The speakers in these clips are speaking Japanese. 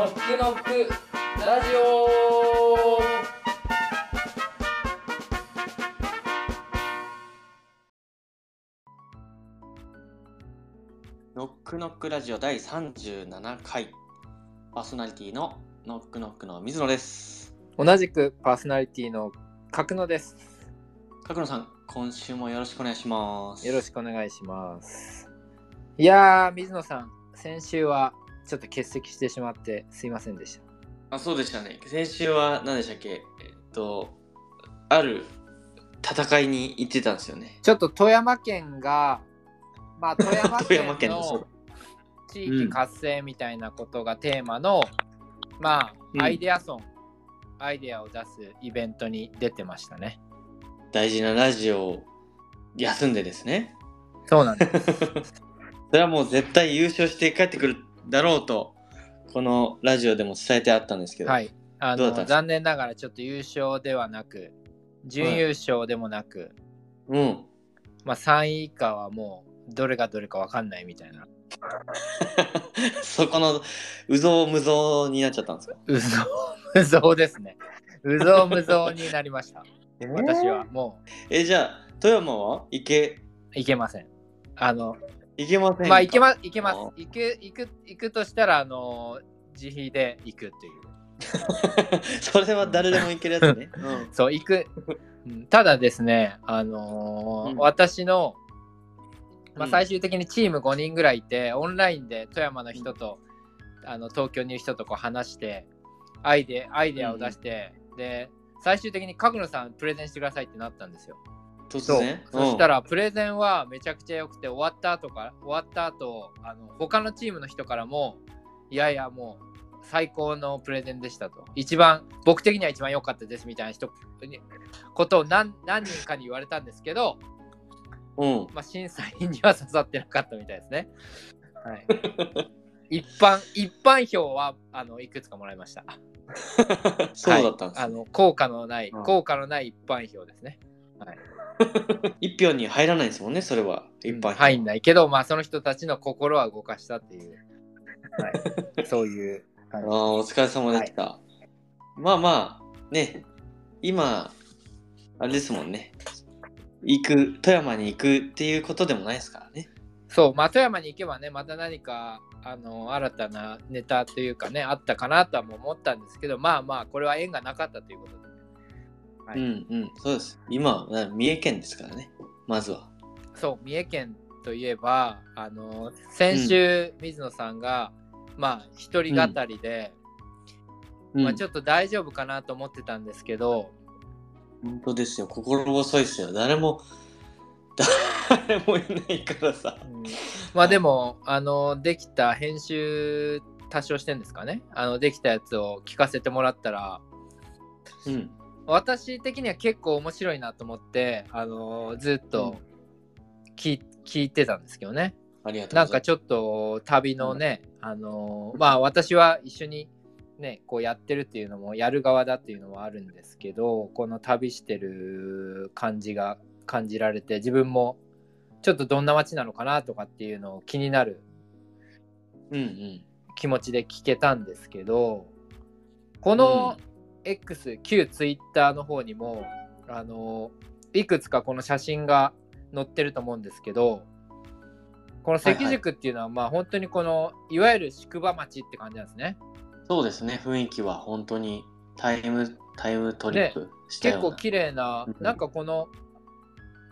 ノックノックラジオ。ノックノックラジオ第37回。パーソナリティのノックノックの水野です。同じくパーソナリティの角野です。角野さん今週もよろしくお願いします。よろしくお願いします。いやー水野さん先週はちょっと欠席してしまってすいませんでした。あそうでしたね。先週は何でしたっけ？えっとある戦いに行ってたんですよね。ちょっと富山県がまあ富山県 県の地域活性みたいなことがテーマの、まうん。あアイデアソン、アイデアを出すイベントに出てましたね。大事なラジオを休んでですね。そうなんです。それはもう絶対優勝して帰ってくるだろうとこのラジオでも伝えてあったんですけど、はい。あのどうだったんですか？残念ながらちょっと優勝ではなく準優勝でもなく、うん。まあ3位以下はもうどれがどれか分かんないみたいな。そこのうぞうむぞうになっちゃったんですか？うぞうむぞうですね。うぞうむぞうになりました。私はもえじゃあ富山は？行け？ういけません。あの行けませんか？まあ行けま行けます。あ行く行く行くとしたらあの自費で行くっていう。それは誰でも行けるやつね、うん。そう行く、うん。ただですねあのーうん。私の、まあ、うん。最終的にチーム5人ぐらいいて、オンラインで富山の人と、あの東京にいる人とこう話してアイデアイデアを出して、で最終的に角野さんプレゼンしてくださいってなったんですよ。突そう。然？そしたららプレゼンはめちゃくちゃ良くて終わった後から終わった後あの他のチームの人からもいやいやもう最高のプレゼンでしたと。一番僕的には一番良かったですみたいな人にことを何何人かに言われたんですけど、うん。まあ、審査員には刺さってなかったみたいですね。はい、一般一般票はあのいくつかもらいました。そうだったんです、はい、あの効果のない、うん。効果のない一般票ですね。一票に入らないんですもんねそれは。一般票、入んないけど、まあ、その人たちの心は動かしたっていう、はい、そういう感ああお疲れ様でした、まあまあね今あれですもんね。行く富山に行くっていうことでもないですからね。そう、まあ、富山に行けばね、また何かあの新たなネタというかね、あったかなとはも思ったんですけど、まあまあ、これは縁がなかったということで。はい。うんうん。そうです。今は三重県ですからね。まずは。そう、三重県といえば、あの先週、水野さんが、まあ、一人語りで、うん。まあ、ちょっと大丈夫かなと思ってたんですけど、本当ですよ。心細いですよ。誰も 誰もいないからさ。うん。まあでも、あの、できた編集多少してんですかね。あの、できたやつを聞かせてもらったら、うん私的には結構面白いなと思って、あの、ずっと聞,、聞いてたんですけどね。ありがとうなんかちょっと旅のね、あの、まあ私は一緒にね、こうやってるっていうのも、やる側だっていうのもあるんですけど、この旅してる感じが感じられて、自分もちょっとどんな街なのかなとかっていうのを気になるうんうん。気持ちで聞けたんですけどこの X、旧 Twitter の方にもあのいくつかこの写真が載ってると思うんですけどこの関宿っていうのはまあ本当にこのいわゆる宿場町って感じなんですね。そうですね。雰囲気は本当にタイムタイムトリップしたような、結構綺麗なうん。なんかこの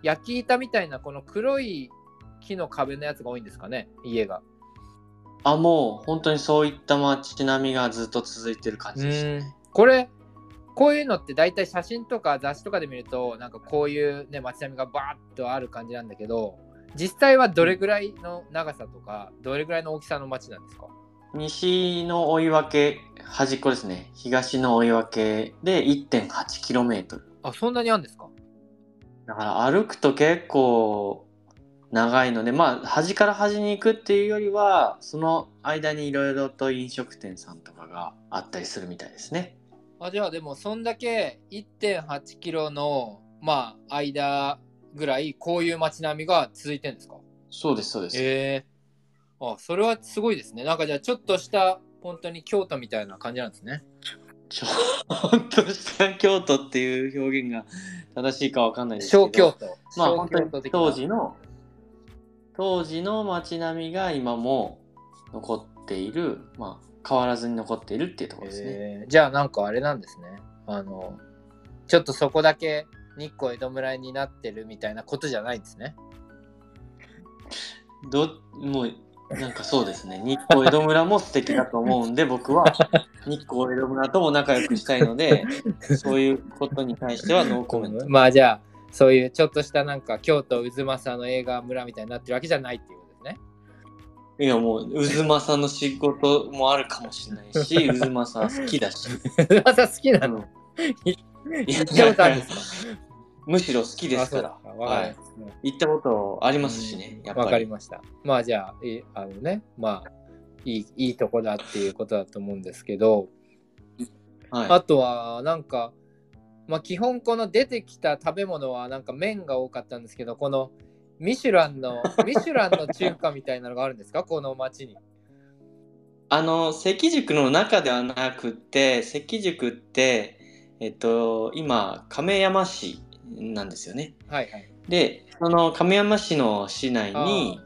焼き板みたいなこの黒い木の壁のやつが多いんですかね家が。あもう本当にそういった街並みがずっと続いてる感じですね。これこういうのって大体写真とか雑誌とかで見るとなんかこういうね街並みがバーッとある感じなんだけど実際はどれぐらいの長さとかどれぐらいの大きさの街なんですか？西の追い分け端っこですね。東の追い分けで 1.8km あそんなにあるんですか？だから歩くと結構長いのでまあ端から端に行くっていうよりはその間にいろいろと飲食店さんとかがあったりするみたいですねあじゃあでもそんだけ1.8キロのまあ間ぐらいこういう街並みが続いてるんですか？そうですそうです、ええ。あそれはすごいですね。なんかじゃあちょっとした本当に京都みたいな感じなんですね。ちょっとした京都っていう表現が正しいかわかんないですけど。小京都。まあ小本当に当時の当時の街並みが今も残っているまあ変わらずに残っているっていうところですね、えーじゃあなんかあれなんですね。あの、ちょっとそこだけ日光江戸村になってるみたいなことじゃないんですね。どもうなんかそうですね日光江戸村も素敵だと思うんで僕は日光江戸村とも仲良くしたいので そういうことに対してはノーコメントまあじゃあ、そういうちょっとしたなんか京都渦政の映画村みたいになってるわけじゃないっていうことですね。いやもう渦政の仕事もあるかもしれないし 渦政好きだし、渦政好きなの？い行ったことあるんですかむしろ好きですからかわかりますね行ったことありますしね、やっぱりわかりました。まあじゃあ、いあのね、まあ、いいいいとこだっていうことだと思うんですけど、はい、あとはなんか、まあ基本この出てきた食べ物はなんか麺が多かったんですけど、このミシュランの、ミシュランの中華みたいなのがあるんですか？この町に。あの関宿の中ではなくて関宿ってえっと今亀山市なんですよねはいはい。でその亀山市の市内に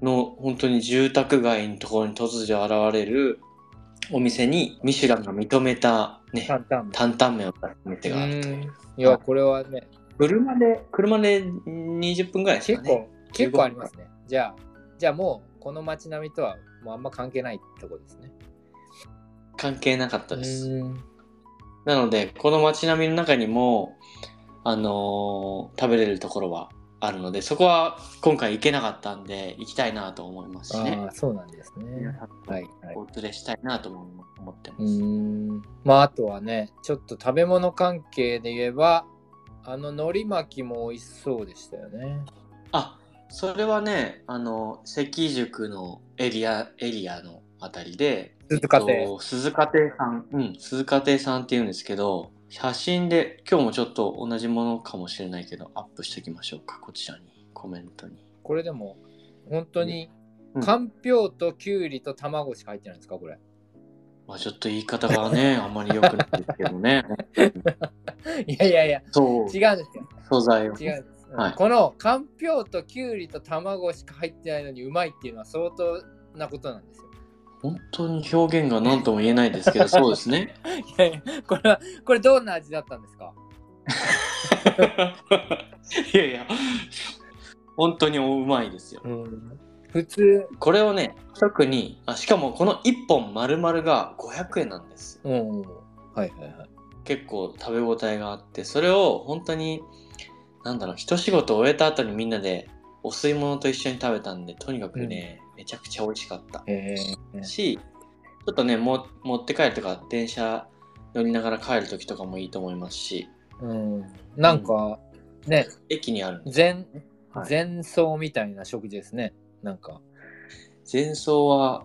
の本当に住宅街のところに突如現れるお店にミシュランが認めたね担々麺。を出す店があるといううんいや、これはね、車で車で20分ぐらいですかね結構、結構ありますね。じゃあ、じゃあもう、この街並みとはもうあんま関係ないとこですね。関係なかったですうんなのでこの街並みの中にもあのー食べれるところはあるのでそこは今回行けなかったんで行きたいなと思いますしねああ、そうなんですね。はいはい。お連れしたいなとも思ってまうす、ーん。まあ、あとはね、ちょっと食べ物関係で言えば、あの海苔巻きも美味しそうでしたよね。あそれはねあの関宿のエリアエリアのあたりで鈴鹿亭えっと鈴鹿亭さんうん鈴鹿亭さんっていうんですけど写真で今日もちょっと同じものかもしれないけどアップしておきましょうかこちらにコメントにこれでも、本当にうん、かんぴょうときゅうりと卵しか入ってないんですか、これ。まあちょっと言い方がね あんまり良くないですけどね。いやいやいや、そう。違うんですよ。素材を違うんです。うん。はい。このかんぴょうときゅうりと卵しか入ってないのにうまいっていうのは相当なことなんですよ。本当に表現が何とも言えないですけどそうですね。いやいや、これは、これどんな味だったんですか？いやいや本当にうまいですよ普通、これをね特にあしかもこの1本丸々が500円なんです。ようん。はいはいはい。結構食べ応えがあってそれを本当になんだろう一仕事終えた後にみんなでお吸い物と一緒に食べたんでとにかくね、めちゃくちゃ美味しかった。えー、しちょっとねも持って帰るとか電車乗りながら帰る時とかもいいと思いますし。うん。なんか、ね、駅にある前、はい。前奏みたいな食事ですね。なんか、前奏は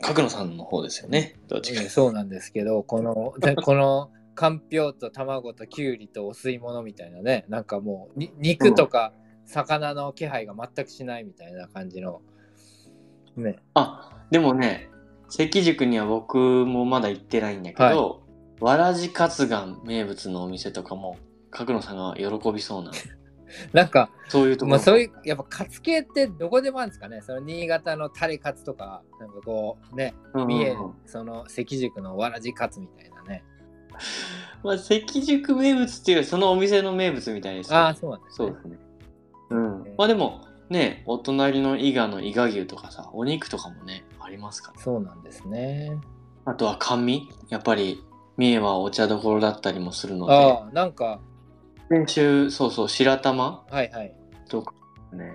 角野さんの方ですよね。どっちか。うんそうなんですけど、この、で この、かんぴょうと卵ときゅうりとお吸い物みたいなね、なんかもうに肉とか魚の気配が全くしないみたいな感じの、ね、あでもね関宿には僕もまだ行ってないんだけど、わらじカツガン名物のお店とかも角野さんが喜びそうな なんか、そういうところ、まあそういう、やっぱカツ系ってどこでもあるんですかね、その新潟のタレカツとか、なんかこう、ね、三重、その関宿のわらじカツみたいなね。まあ、関宿名物っていうそのお店の名物みたいですよああ、そうなんですね。そうですね。うん。まあでもねお隣の伊賀の伊賀牛とかさお肉とかもねありますから。そうなんですね。あとは甘味。やっぱり三重はお茶どころだったりもするので。ああ、なんか、先週そうそう白玉はいはい。とかね。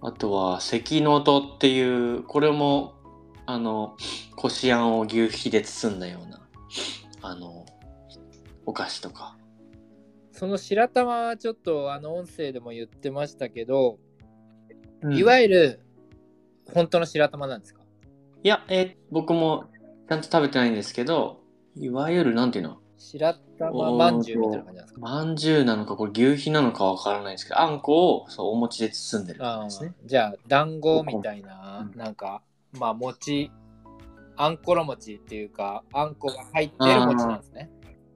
あとは関の音っていうこれもあのこしあんを牛皮で包んだようなあのお菓子とか。その白玉はちょっとあの音声でも言ってましたけど、いいわゆる本当の白玉なんですか？いや、えー僕もちゃんと食べてないんですけどいわゆるなんていうの？白玉まんじゅうみたいな感じなんですか？まんじゅうなのかこれ牛皮なのかわからないですけどあんこをそうお餅で包んでる感じですねじゃあ団子みたいななんかまあ餅あんころ餅っていうかあんこが入ってる餅なんですね。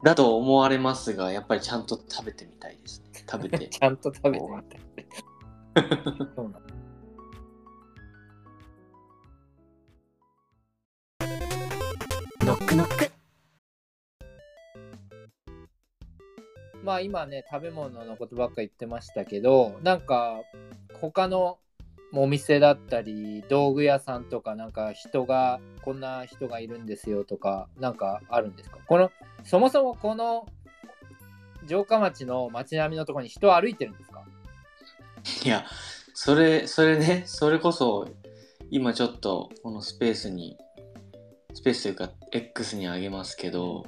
だと思われますが、やっぱりちゃんと食べてみたいですね。食べて。ちゃんと食べてみたい。そうなんだノックノックまあ今ね食べ物のことばっか言ってましたけどなんか他のお店だったり道具屋さんとかなんか人がこんな人がいるんですよとかなんかあるんですか？このそもそもこの城下町の街並みのところに人は歩いてるんですか？いや、それ、それね、それこそ、今ちょっとこのスペースに、スペースというか X にあげますけど、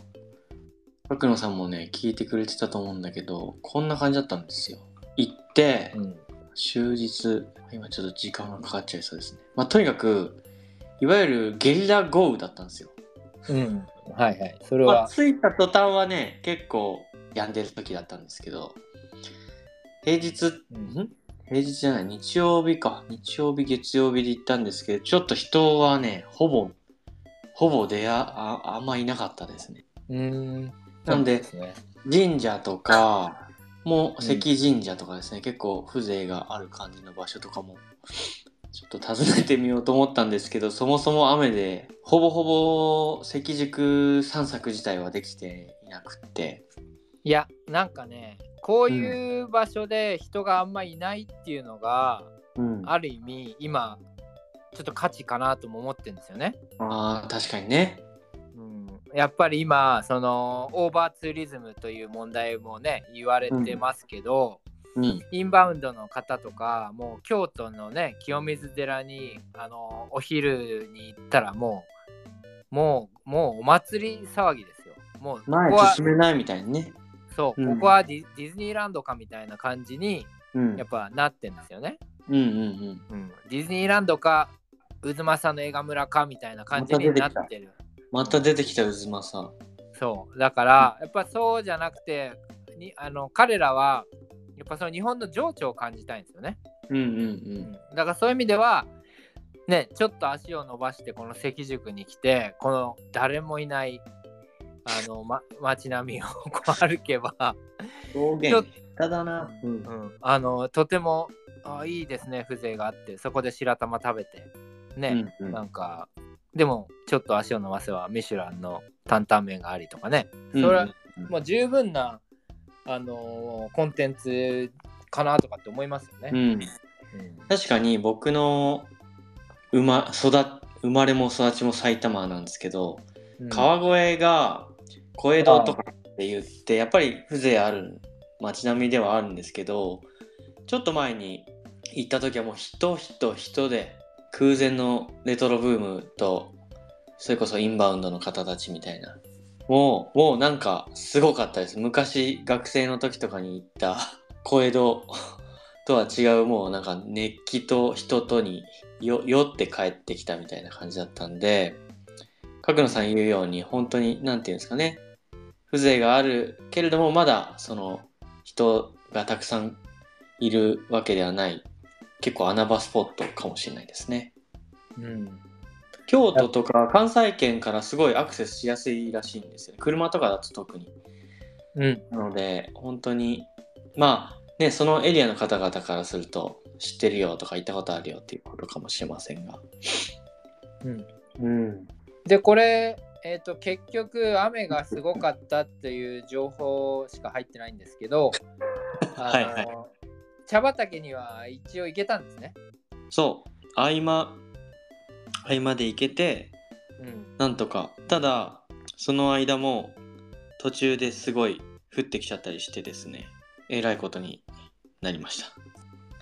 角野さんもね、聞いてくれてたと思うんだけど、こんな感じだったんですよ。行って、ん終日、今ちょっと時間がかかっちゃいそうですね。まあ、とにかく、いわゆるゲリラ豪雨だったんですよ。うんはいはいそれまあ、は、着いた途端はね、結構病んでる時だったんですけど、平日うん平日じゃない、日曜日か。日曜日、月曜日で行ったんですけど、ちょっと人はね、ほぼ、ほぼ出あああんまいなかったですね。うーんなんで神社とか、もううん関神社とかですね、結構風情がある感じの場所とかも、ちょっと訪ねてみようと思ったんですけど、そもそも雨で、ほぼほぼ関宿散策自体はできていなくって、いやなんかねこういう場所で人があんまいないっていうのが、うん、あある意味今ちょっと価値かなとも思ってるんですよね。あー、確かにね。うん、やっぱり今そのオーバーツーリズムという問題もね言われてますけど、うん。インバウンドの方とかもう京都のね清水寺にあのお昼に行ったらもうもうもうお祭り騒ぎですよ。もうこ前こは進めないみたいにね。そう、うんここはディディズニーランドかみたいな感じにうん。やっぱなってんですよね。うんうんうん、ディズニーランドか渦政の映画村かみたいな感じになってる。うん。また出てきた渦政。そうだからやっぱそうじゃなくてにあの彼らはやっぱその日本の情緒を感じたいんですよね。うんうんう。うんん、だからそういう意味ではねちょっと足を伸ばしてこの関宿に来てこの誰もいないあの、ま、街並みをこう歩けば、表現下手だな。うんうん、あのとてもあいいですね風情があってそこで白玉食べてね、うんうんなんかでもちょっと足を伸ばせばミシュランの担々麺がありとかね。それは、うん。もう十分な、あのーコンテンツかなとかって思いますよね。うん、うん。確かに僕の生ま育生まれも育ちも埼玉なんですけど、うん。川越が小江戸とかって言ってやっぱり風情ある街並みではあるんですけどちょっと前に行った時はもう人人人で空前のレトロブームとそれこそインバウンドの方たちみたいな。もうもうなんかすごかったです。昔学生の時とかに行った 小江戸 とは違うもうなんか熱気と人とに酔って帰ってきたみたいな感じだったんで角野さん言うように本当に何て言うんですかね。風情があるけれどもまだその人がたくさんいるわけではない。結構穴場スポットかもしれないですね。うん。京都とか関西圏からすごいアクセスしやすいらしいんですよ車とかだと特に。うん。なので本当にまあねそのエリアの方々からすると知ってるよとか行ったことあるよっていうことかもしれませんが。うん。うん。でこれ、えー、と結局雨がすごかったっていう情報しか入ってないんですけど はい茶畑には一応行けたんですね。そう。合間合間で行けてうん。なんとか。ただその間も途中ですごい降ってきちゃったりしてですね。えらいことになりました。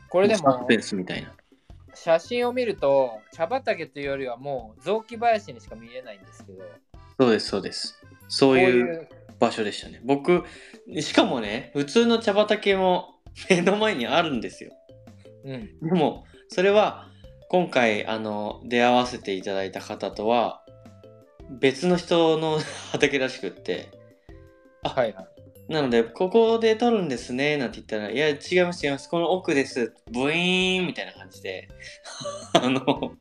これでもサスペンスみたいな。写真を見ると茶畑というよりはもう雑木林にしか見えないんですけど。そうですそうです。そういう場所でしたね。僕しかもね普通の茶畑も目の前にあるんですよ。うん。でもそれは今回あの出会わせていただいた方とは別の人の 畑らしくってはいはい。なのでここで撮るんですねなんて言ったら「いや違います違いますこの奥ですブイーン」みたいな感じで あの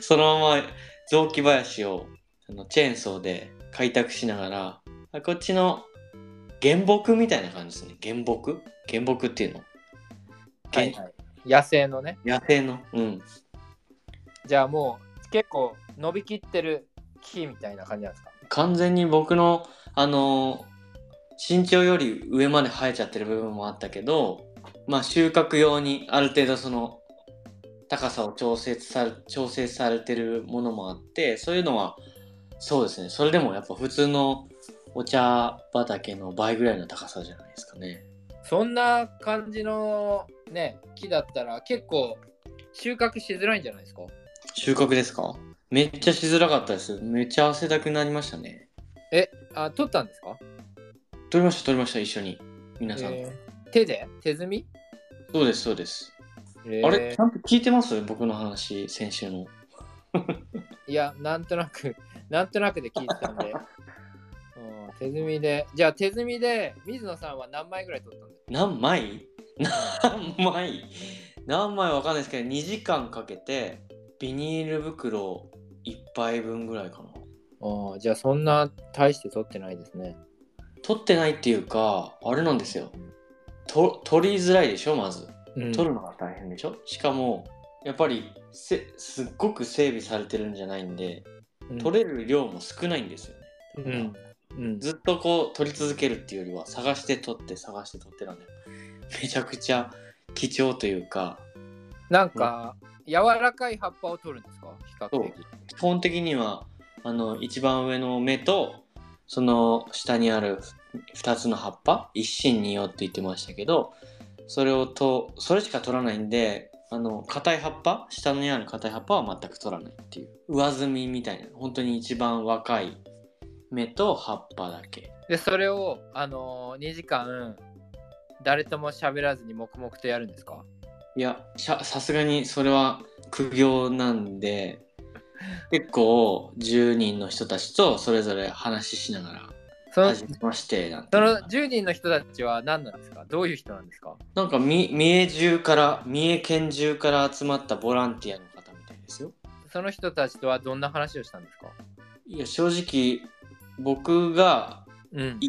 そのまま雑木林をあのチェーンソーで開拓しながらあこっちの原木みたいな感じですね。原木？原木っていうの、はいはい、野生のね。野生の？うん。じゃあもう結構伸びきってる木みたいな感じなんですか？完全に僕のあの身長より上まで生えちゃってる部分もあったけどまあ収穫用にある程度その高さを調節され調整されてるものもあってそういうのはそうですね。それでもやっぱ普通のお茶畑の倍ぐらいの高さじゃないですかねそんな感じのね、木だったら結構収穫しづらいんじゃないですか？収穫ですか？めっちゃしづらかったです。めっちゃ汗だくになりましたね。え、あ、取ったんですか？取りました取りました一緒に。皆さん、えー手で？手摘み、そうですそうです、えー。あれちゃんと聞いてます？僕の話先週の。いや、なんとなく、なんとなくで聞いてたんで。うん手摘みで、じゃあ手摘みで水野さんは何枚ぐらい取ったんですか何枚？何枚？何枚わかんないですけど2時間かけてビニール袋1杯分ぐらいかな。あーじゃあそんな大して取ってないですね。取ってないっていうかあれなんですよ。と取りづらいでしょまず。うん。取るのが大変でしょ、しかもやっぱりせすっごく整備されてるんじゃないんでうん。取れる量も少ないんですよね、うん。うん、ずっとこう取り続けるっていうよりは探して取って探して取ってなんでめちゃくちゃ貴重というか。なんか、柔らかい葉っぱを取るんですか？比較的。基本的にはあの一番上の芽とその下にある2つの葉っぱ？一心二葉って言ってましたけどそれをとそれしか取らないんであの硬い葉っぱ？下にある硬い葉っぱは全く取らないっていう。上摘みみたいな。本当に一番若い芽と葉っぱだけ。で、それを、あのー、2時間、誰とも喋らずに黙々とやるんですか？いやさすがにそれは苦行なんで 結構10人の人たちとそれぞれ話ししながらその始めましてなんてそのいうのが10人の人たちは何なんですか？どういう人なんですか？なんかみ三重中から三重県中から集まったボランティアの方みたいですよ。その人たちとはどんな話をしたんですか？いや正直僕がうん。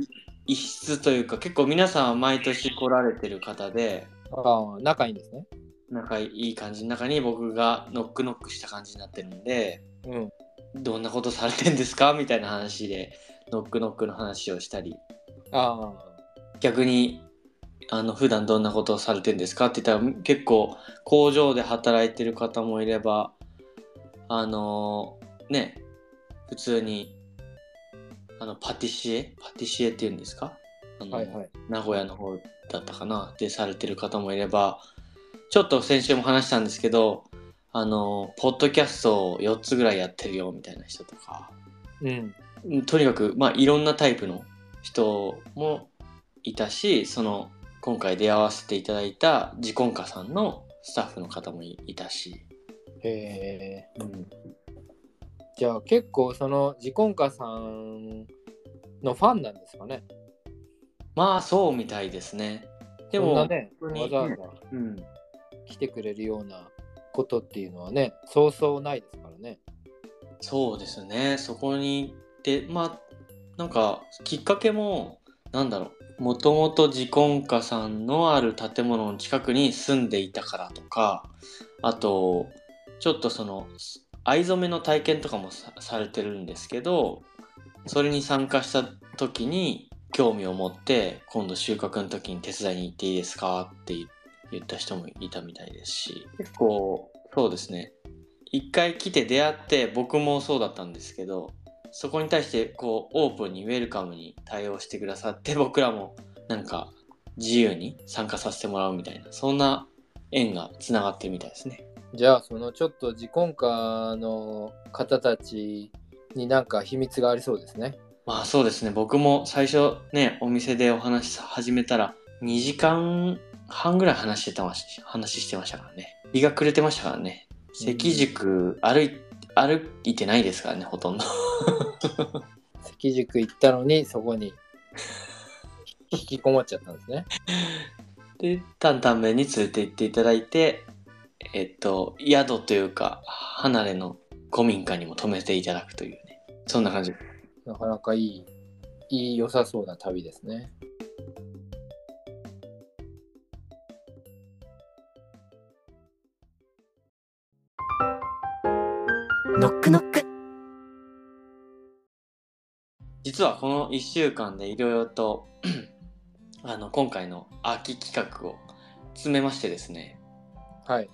異質というか結構皆さんは毎年来られてる方でああ、仲いいんですね。仲いい感じの中に僕がノックノックした感じになってるんでうん。どんなことされてんですか？みたいな話でノックノックの話をしたりあ逆にあの普段どんなことをされてんですか？って言ったら結構工場で働いてる方もいればあのね普通にあのパティシエ？パティシエっていうんですか？ああ、のはいはい。名古屋の方だったかな？でされてる方もいればちょっと先週も話したんですけどあのポッドキャストを4つぐらいやってるよみたいな人とかうん。うんとにかくまあいろんなタイプの人もいたしその今回出会わせていただいたジコンカさんのスタッフの方もいいたし、へえ。うん、じゃあ結構そのジコンカさんのファンなんですかね。まあそうみたいですね。でもね、わざわざうん、来てくれるようなことっていうのはね、そうそうないですからね。そうですね。そこに行ってまあなんかきっかけもなんだろう。もともとジコンカさんのある建物の近くに住んでいたからとかあとちょっとその藍染めの体験とかもさされてるんですけどそれに参加した時に興味を持って今度収穫の時に手伝いに行っていいですかって言った人もいたみたいですし結構そうですね一回来て出会って僕もそうだったんですけどそこに対してこうオープンにウェルカムに対応してくださって僕らもなんか自由に参加させてもらうみたいなそんな縁がつながってるみたいですね。じゃあそのちょっと自婚家の方たちになんか秘密がありそうですね。まあそうですね僕も最初ねお店でお話し始めたら2時間半ぐらい話してたまし話してましたからね日が暮れてましたからね関宿歩い歩いてないですからねほとんど 関宿行ったのにそこに引きこもっちゃったんですね。で担々麺に連れて行っていただいてえっと宿というか離れの古民家にも泊めていただくというねそんな感じなかなかいい、いい良さそうな旅ですね。ノックノック実はこの1週間でいろいろと あの今回の秋企画を詰めましてですねはい。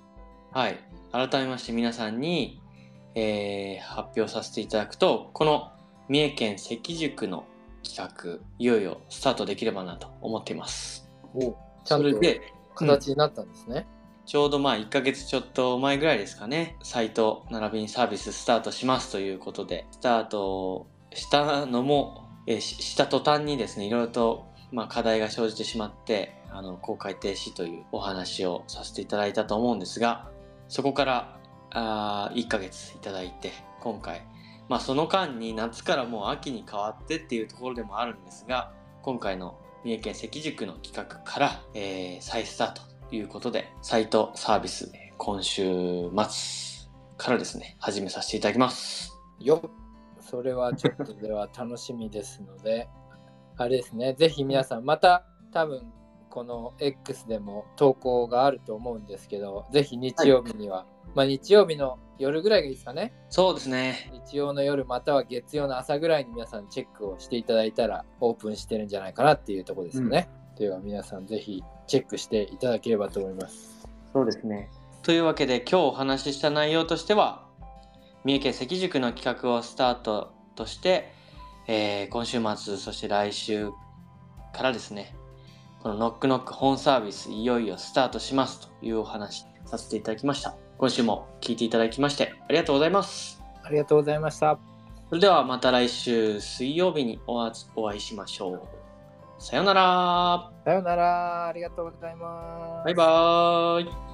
はい。改めまして皆さんに、えー発表させていただくとこの三重県関宿の企画いよいよスタートできればなと思っています。おちゃんと形になったんですね。ちょうどまあ1ヶ月ちょっと前ぐらいですかね、サイト並びにサービススタートしますということで、スタートしたのも、えーしした途端にですね、いろいろとまあ課題が生じてしまって、あの公開停止というお話をさせていただいたと思うんですが、そこからあ1ヶ月いただいて、今回、まあその間に夏からもう秋に変わってっていうところでもあるんですが、今回の三重県関宿の企画から、えー再スタートということで、サイトサービス、今週末からですね、始めさせていただきます。よっ。それはちょっとでは楽しみですので、あれですね、ぜひ皆さん、また多分この X でも投稿があると思うんですけど、ぜひ日曜日には、まあ日曜日の夜ぐらいがいいですかね。そうですね。日曜の夜または月曜の朝ぐらいに皆さんチェックをしていただいたらオープンしてるんじゃないかなっていうところですよね。では皆さんぜひチェックしていただければと思います。そうですね。というわけで今日お話しした内容としては三重県関宿の企画をスタートとして、えー今週末そして来週からですねこのノックノック本サービスいよいよスタートしますというお話させていただきました今週も聞いていただきましてありがとうございますありがとうございました。それではまた来週水曜日にお会いしましょうさようならさようなら。ありがとうございます。バイバーイ